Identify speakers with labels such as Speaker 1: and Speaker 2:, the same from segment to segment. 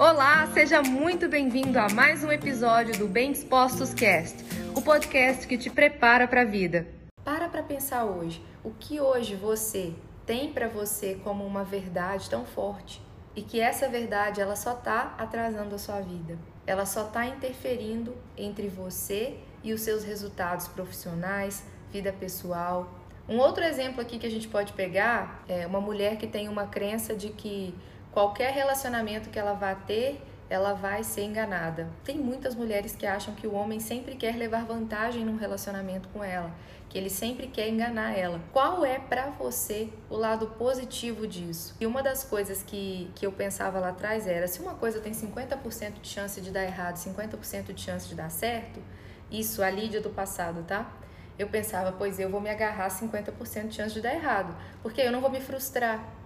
Speaker 1: Olá, seja muito bem-vindo a mais um episódio do Bem Dispostos Cast, o podcast que te prepara para a vida.
Speaker 2: Para para pensar hoje, o que hoje você tem para você como uma verdade tão forte e que essa verdade ela só está atrasando a sua vida. Ela só está interferindo entre você e os seus resultados profissionais, vida pessoal. Um outro exemplo aqui que a gente pode pegar é uma mulher que tem uma crença de que qualquer relacionamento que ela vá ter, ela vai ser enganada. Tem muitas mulheres que acham que o homem sempre quer levar vantagem num relacionamento com ela, que ele sempre quer enganar ela. Qual é para você o lado positivo disso? E uma das coisas que, que eu pensava lá atrás era: se uma coisa tem 50% de chance de dar errado, 50% de chance de dar certo, isso a Lídia do passado, tá? Eu pensava, pois eu vou me agarrar 50% de chance de dar errado, porque eu não vou me frustrar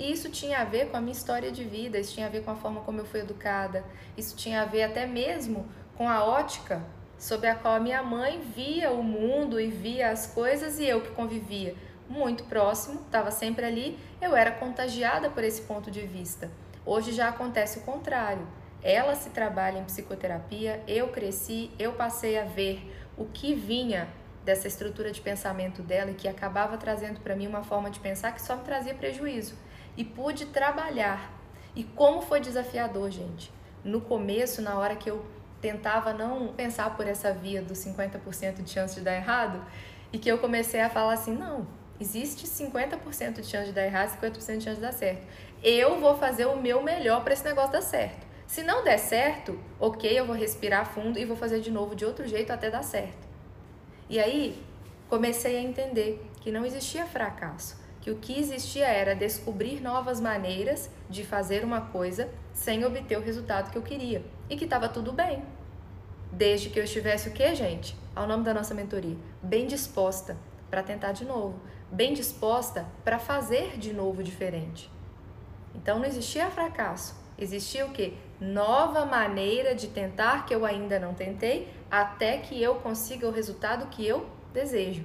Speaker 2: e isso tinha a ver com a minha história de vida, isso tinha a ver com a forma como eu fui educada, isso tinha a ver até mesmo com a ótica sobre a qual a minha mãe via o mundo e via as coisas e eu que convivia muito próximo, estava sempre ali, eu era contagiada por esse ponto de vista. Hoje já acontece o contrário. Ela se trabalha em psicoterapia, eu cresci, eu passei a ver o que vinha dessa estrutura de pensamento dela e que acabava trazendo para mim uma forma de pensar que só me trazia prejuízo e pude trabalhar. E como foi desafiador, gente. No começo, na hora que eu tentava não pensar por essa via dos 50% de chance de dar errado, e que eu comecei a falar assim: não, existe 50% de chance de dar errado, 50% de chance de dar certo. Eu vou fazer o meu melhor para esse negócio dar certo. Se não der certo, ok, eu vou respirar fundo e vou fazer de novo de outro jeito até dar certo. E aí comecei a entender que não existia fracasso que o que existia era descobrir novas maneiras de fazer uma coisa sem obter o resultado que eu queria e que estava tudo bem. Desde que eu estivesse o que, gente? Ao nome da nossa mentoria, bem disposta para tentar de novo, bem disposta para fazer de novo diferente. Então não existia fracasso, existia o que? Nova maneira de tentar que eu ainda não tentei, até que eu consiga o resultado que eu desejo.